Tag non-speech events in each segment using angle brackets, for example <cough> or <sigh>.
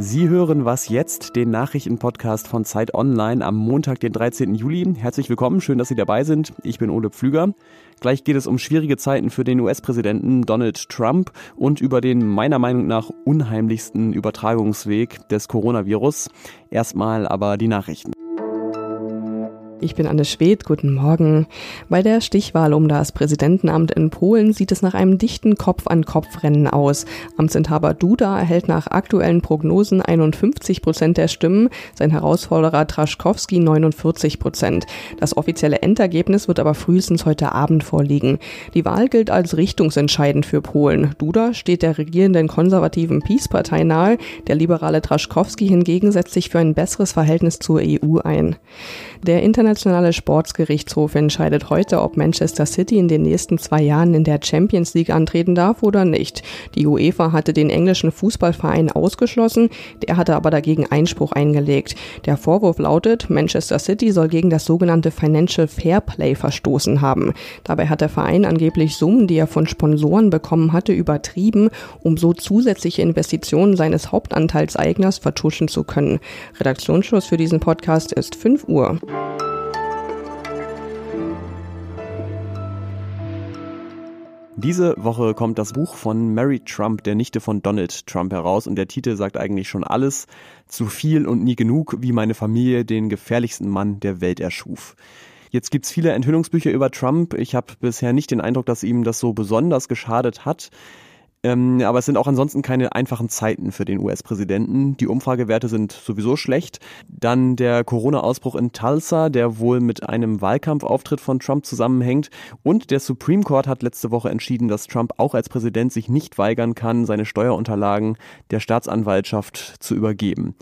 Sie hören was jetzt, den Nachrichtenpodcast von Zeit Online am Montag, den 13. Juli. Herzlich willkommen, schön, dass Sie dabei sind. Ich bin Ole Pflüger. Gleich geht es um schwierige Zeiten für den US-Präsidenten Donald Trump und über den meiner Meinung nach unheimlichsten Übertragungsweg des Coronavirus. Erstmal aber die Nachrichten. Ich bin Anne Schwedt, guten Morgen. Bei der Stichwahl um das Präsidentenamt in Polen sieht es nach einem dichten Kopf-an-Kopf-Rennen aus. Amtsinhaber Duda erhält nach aktuellen Prognosen 51 Prozent der Stimmen, sein Herausforderer Traschkowski 49 Prozent. Das offizielle Endergebnis wird aber frühestens heute Abend vorliegen. Die Wahl gilt als richtungsentscheidend für Polen. Duda steht der regierenden konservativen Peace-Partei nahe, der liberale Traschkowski hingegen setzt sich für ein besseres Verhältnis zur EU ein. Der internationale Sportsgerichtshof entscheidet heute, ob Manchester City in den nächsten zwei Jahren in der Champions League antreten darf oder nicht. Die UEFA hatte den englischen Fußballverein ausgeschlossen, der hatte aber dagegen Einspruch eingelegt. Der Vorwurf lautet, Manchester City soll gegen das sogenannte Financial Fair Play verstoßen haben. Dabei hat der Verein angeblich Summen, die er von Sponsoren bekommen hatte, übertrieben, um so zusätzliche Investitionen seines Hauptanteilseigners vertuschen zu können. Redaktionsschluss für diesen Podcast ist 5 Uhr. Diese Woche kommt das Buch von Mary Trump, der Nichte von Donald Trump, heraus und der Titel sagt eigentlich schon alles. Zu viel und nie genug, wie meine Familie den gefährlichsten Mann der Welt erschuf. Jetzt gibt's viele Enthüllungsbücher über Trump. Ich habe bisher nicht den Eindruck, dass ihm das so besonders geschadet hat. Ähm, aber es sind auch ansonsten keine einfachen Zeiten für den US-Präsidenten. Die Umfragewerte sind sowieso schlecht. Dann der Corona-Ausbruch in Tulsa, der wohl mit einem Wahlkampfauftritt von Trump zusammenhängt. Und der Supreme Court hat letzte Woche entschieden, dass Trump auch als Präsident sich nicht weigern kann, seine Steuerunterlagen der Staatsanwaltschaft zu übergeben.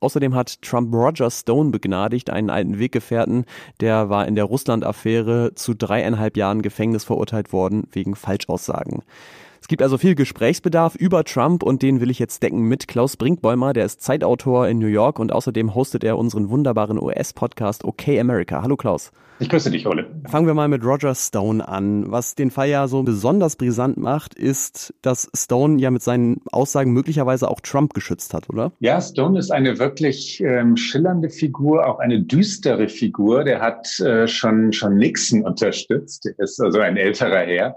Außerdem hat Trump Roger Stone begnadigt, einen alten Weggefährten, der war in der Russland-Affäre zu dreieinhalb Jahren Gefängnis verurteilt worden wegen Falschaussagen. Es gibt also viel Gesprächsbedarf über Trump und den will ich jetzt decken mit Klaus Brinkbäumer, der ist Zeitautor in New York und außerdem hostet er unseren wunderbaren US-Podcast OK America. Hallo Klaus. Ich grüße dich, Ole. Fangen wir mal mit Roger Stone an. Was den Fall ja so besonders brisant macht, ist, dass Stone ja mit seinen Aussagen möglicherweise auch Trump geschützt hat, oder? Ja, Stone ist eine wirklich ähm, schillernde Figur, auch eine düstere Figur. Der hat äh, schon, schon Nixon unterstützt. Der ist also ein älterer Herr.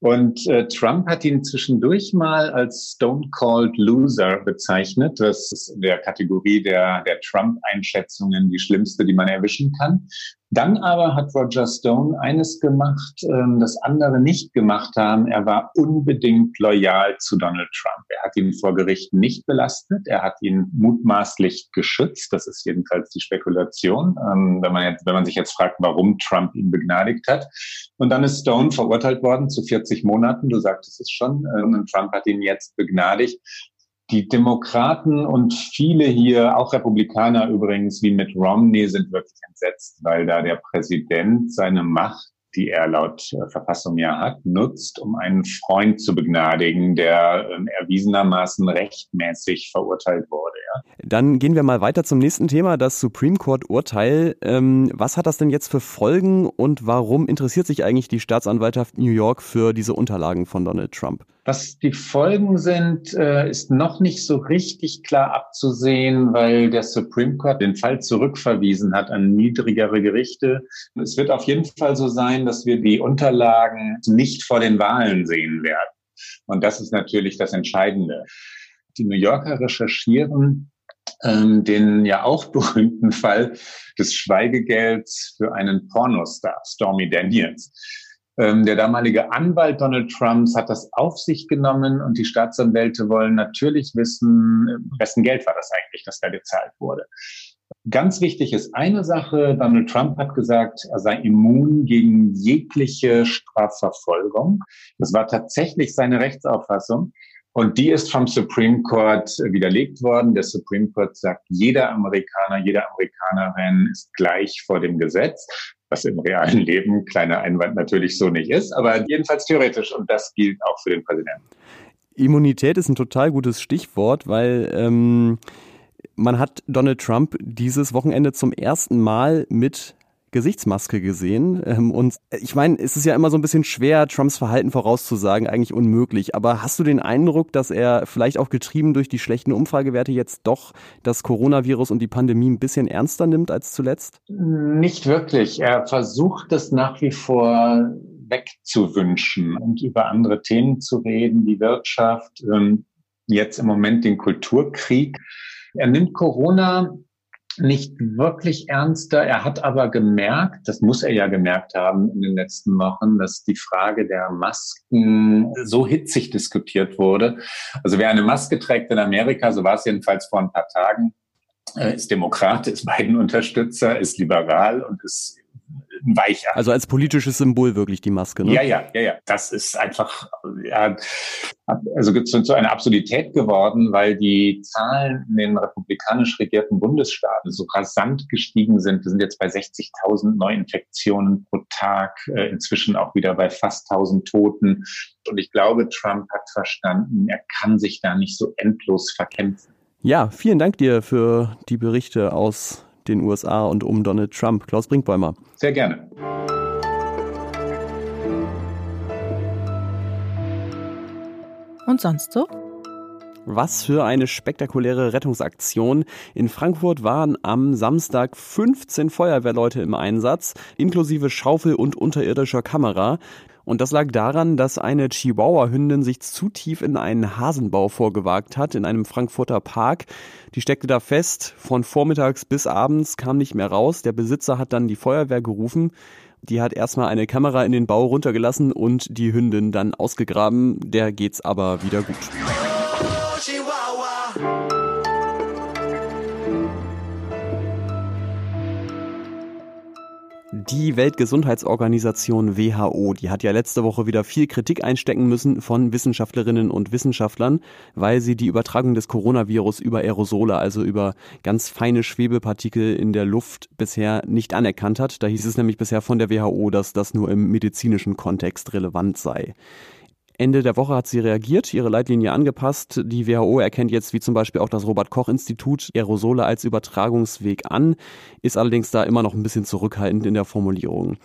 Und äh, Trump hat ihn zwischendurch mal als Stone Cold Loser bezeichnet. Das ist in der Kategorie der, der Trump-Einschätzungen die schlimmste, die man erwischen kann. Dann aber hat Roger Stone eines gemacht, ähm, das andere nicht gemacht haben. Er war unbedingt loyal zu Donald Trump. Er hat ihn vor Gericht nicht belastet. Er hat ihn mutmaßlich geschützt. Das ist jedenfalls die Spekulation, ähm, wenn man jetzt, wenn man sich jetzt fragt, warum Trump ihn begnadigt hat. Und dann ist Stone verurteilt worden zu 40 Monaten. Du sagtest es schon. Äh, und Trump hat ihn jetzt begnadigt die Demokraten und viele hier, auch Republikaner übrigens, wie Mitt Romney, sind wirklich entsetzt, weil da der Präsident seine Macht die er laut äh, Verfassung ja hat, nutzt, um einen Freund zu begnadigen, der äh, erwiesenermaßen rechtmäßig verurteilt wurde. Ja. Dann gehen wir mal weiter zum nächsten Thema, das Supreme Court Urteil. Ähm, was hat das denn jetzt für Folgen und warum interessiert sich eigentlich die Staatsanwaltschaft New York für diese Unterlagen von Donald Trump? Was die Folgen sind, äh, ist noch nicht so richtig klar abzusehen, weil der Supreme Court den Fall zurückverwiesen hat an niedrigere Gerichte. Es wird auf jeden Fall so sein, dass wir die Unterlagen nicht vor den Wahlen sehen werden. Und das ist natürlich das Entscheidende. Die New Yorker recherchieren ähm, den ja auch <laughs> berühmten Fall des Schweigegelds für einen Pornostar, Stormy Daniels. Ähm, der damalige Anwalt Donald Trumps hat das auf sich genommen und die Staatsanwälte wollen natürlich wissen, wessen Geld war das eigentlich, das da gezahlt wurde. Ganz wichtig ist eine Sache, Donald Trump hat gesagt, er sei immun gegen jegliche Strafverfolgung. Das war tatsächlich seine Rechtsauffassung. Und die ist vom Supreme Court widerlegt worden. Der Supreme Court sagt, jeder Amerikaner, jede Amerikanerin ist gleich vor dem Gesetz was im realen Leben, kleiner Einwand, natürlich so nicht ist, aber jedenfalls theoretisch und das gilt auch für den Präsidenten. Immunität ist ein total gutes Stichwort, weil ähm, man hat Donald Trump dieses Wochenende zum ersten Mal mit Gesichtsmaske gesehen. Ähm, und ich meine, es ist ja immer so ein bisschen schwer, Trumps Verhalten vorauszusagen, eigentlich unmöglich. Aber hast du den Eindruck, dass er vielleicht auch getrieben durch die schlechten Umfragewerte jetzt doch das Coronavirus und die Pandemie ein bisschen ernster nimmt als zuletzt? Nicht wirklich. Er versucht es nach wie vor wegzuwünschen und über andere Themen zu reden, die Wirtschaft, ähm, jetzt im Moment den Kulturkrieg. Er nimmt Corona nicht wirklich ernster. Er hat aber gemerkt, das muss er ja gemerkt haben in den letzten Wochen, dass die Frage der Masken so hitzig diskutiert wurde. Also wer eine Maske trägt in Amerika, so war es jedenfalls vor ein paar Tagen, äh, ist Demokrat, ist Biden-Unterstützer, ist liberal und ist weicher. Also als politisches Symbol wirklich die Maske, ne? Ja, ja, ja, ja. Das ist einfach, ja, also zu, zu einer Absurdität geworden, weil die Zahlen in den republikanisch regierten Bundesstaaten so rasant gestiegen sind. Wir sind jetzt bei 60.000 Neuinfektionen pro Tag, äh, inzwischen auch wieder bei fast 1.000 Toten. Und ich glaube, Trump hat verstanden, er kann sich da nicht so endlos verkämpfen. Ja, vielen Dank dir für die Berichte aus den USA und um Donald Trump. Klaus Brinkbäumer. Sehr gerne. Und sonst so? Was für eine spektakuläre Rettungsaktion. In Frankfurt waren am Samstag 15 Feuerwehrleute im Einsatz, inklusive Schaufel und unterirdischer Kamera. Und das lag daran, dass eine Chihuahua-Hündin sich zu tief in einen Hasenbau vorgewagt hat, in einem Frankfurter Park. Die steckte da fest, von vormittags bis abends kam nicht mehr raus. Der Besitzer hat dann die Feuerwehr gerufen. Die hat erstmal eine Kamera in den Bau runtergelassen und die Hündin dann ausgegraben. Der geht's aber wieder gut. Die Weltgesundheitsorganisation WHO, die hat ja letzte Woche wieder viel Kritik einstecken müssen von Wissenschaftlerinnen und Wissenschaftlern, weil sie die Übertragung des Coronavirus über Aerosole, also über ganz feine Schwebepartikel in der Luft bisher nicht anerkannt hat. Da hieß es nämlich bisher von der WHO, dass das nur im medizinischen Kontext relevant sei. Ende der Woche hat sie reagiert, ihre Leitlinie angepasst. Die WHO erkennt jetzt, wie zum Beispiel auch das Robert-Koch-Institut, Aerosole als Übertragungsweg an, ist allerdings da immer noch ein bisschen zurückhaltend in der Formulierung.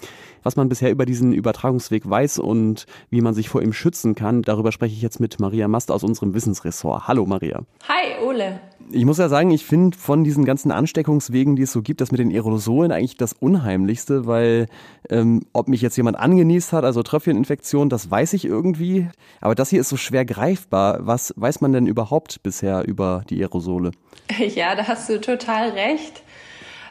Was man bisher über diesen Übertragungsweg weiß und wie man sich vor ihm schützen kann, darüber spreche ich jetzt mit Maria Mast aus unserem Wissensressort. Hallo Maria. Hi Ole. Ich muss ja sagen, ich finde von diesen ganzen Ansteckungswegen, die es so gibt, das mit den Aerosolen eigentlich das Unheimlichste, weil ähm, ob mich jetzt jemand angenießt hat, also Tröpfcheninfektion, das weiß ich irgendwie. Aber das hier ist so schwer greifbar. Was weiß man denn überhaupt bisher über die Aerosole? <laughs> Ja, da hast du total recht.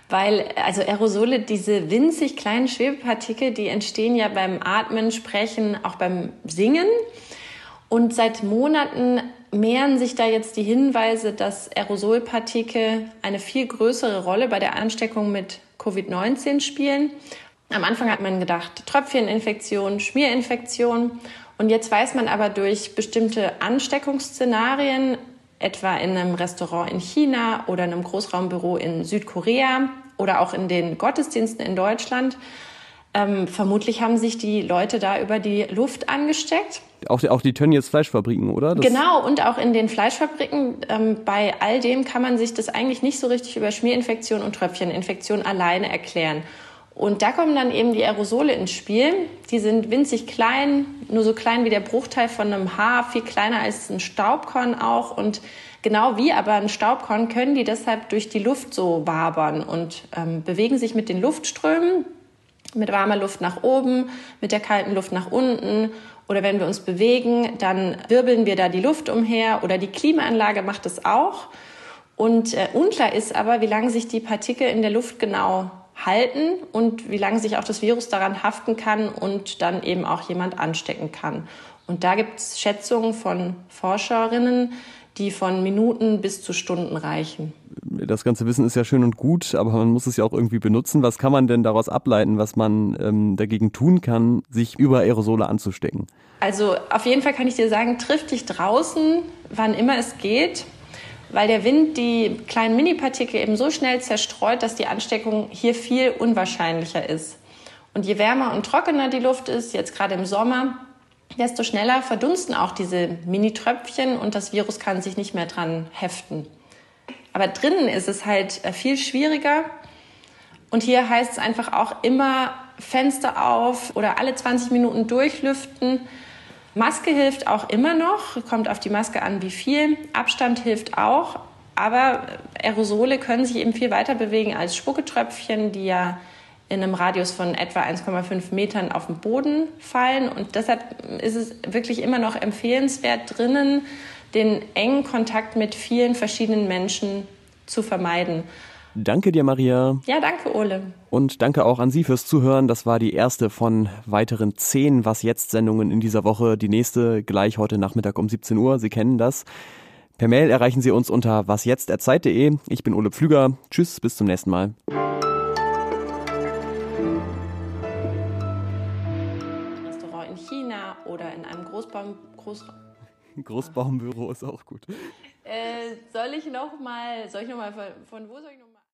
Weil, also Aerosole, diese winzig kleinen Schwebepartikel, die entstehen ja beim Atmen, Sprechen, auch beim Singen. Und seit Monaten mehren sich da jetzt die Hinweise, dass Aerosolpartikel eine viel größere Rolle bei der Ansteckung mit Covid-19 spielen. Am Anfang hat man gedacht, Tröpfcheninfektion, Schmierinfektion. Und jetzt weiß man aber durch bestimmte Ansteckungsszenarien, etwa in einem Restaurant in China oder in einem Großraumbüro in Südkorea oder auch in den Gottesdiensten in Deutschland, ähm, vermutlich haben sich die Leute da über die Luft angesteckt. Auch die, auch die Tönnies Fleischfabriken, oder? Das genau, und auch in den Fleischfabriken. Ähm, bei all dem kann man sich das eigentlich nicht so richtig über Schmierinfektion und Tröpfcheninfektion alleine erklären. Und da kommen dann eben die Aerosole ins Spiel. Die sind winzig klein, nur so klein wie der Bruchteil von einem Haar, viel kleiner als ein Staubkorn auch. Und genau wie aber ein Staubkorn können die deshalb durch die Luft so wabern und ähm, bewegen sich mit den Luftströmen, mit warmer Luft nach oben, mit der kalten Luft nach unten. Oder wenn wir uns bewegen, dann wirbeln wir da die Luft umher oder die Klimaanlage macht es auch. Und äh, unklar ist aber, wie lange sich die Partikel in der Luft genau halten und wie lange sich auch das Virus daran haften kann und dann eben auch jemand anstecken kann. Und da gibt es Schätzungen von Forscherinnen, die von Minuten bis zu Stunden reichen. Das ganze Wissen ist ja schön und gut, aber man muss es ja auch irgendwie benutzen. Was kann man denn daraus ableiten, was man ähm, dagegen tun kann, sich über Aerosole anzustecken? Also auf jeden Fall kann ich dir sagen, triff dich draußen, wann immer es geht weil der Wind die kleinen Minipartikel eben so schnell zerstreut, dass die Ansteckung hier viel unwahrscheinlicher ist. Und je wärmer und trockener die Luft ist, jetzt gerade im Sommer, desto schneller verdunsten auch diese Mini-Tröpfchen und das Virus kann sich nicht mehr dran heften. Aber drinnen ist es halt äh, viel schwieriger. Und hier heißt es einfach auch immer Fenster auf oder alle 20 Minuten durchlüften. Maske hilft auch immer noch, kommt auf die Maske an, wie viel. Abstand hilft auch, aber Aerosole können sich eben viel weiter bewegen als Spucketröpfchen, die ja in einem Radius von etwa 1,5 Metern auf den Boden fallen. Und deshalb ist es wirklich immer noch empfehlenswert, drinnen den engen Kontakt mit vielen verschiedenen Menschen zu vermeiden. Danke dir, Maria. Ja, danke, Ole. Und danke auch an Sie fürs Zuhören. Das war die erste von weiteren zehn Was jetzt Sendungen in dieser Woche. Die nächste gleich heute Nachmittag um 17 Uhr. Sie kennen das. Per Mail erreichen Sie uns unter wasjetzt.zeit.de. Ich bin Ole Pflüger. Tschüss, bis zum nächsten Mal. Restaurant in China oder in einem Großbaum, Groß, Großbaumbüro ist auch gut. äh, soll ich noch mal, soll ich noch mal von, von wo soll ich noch mal?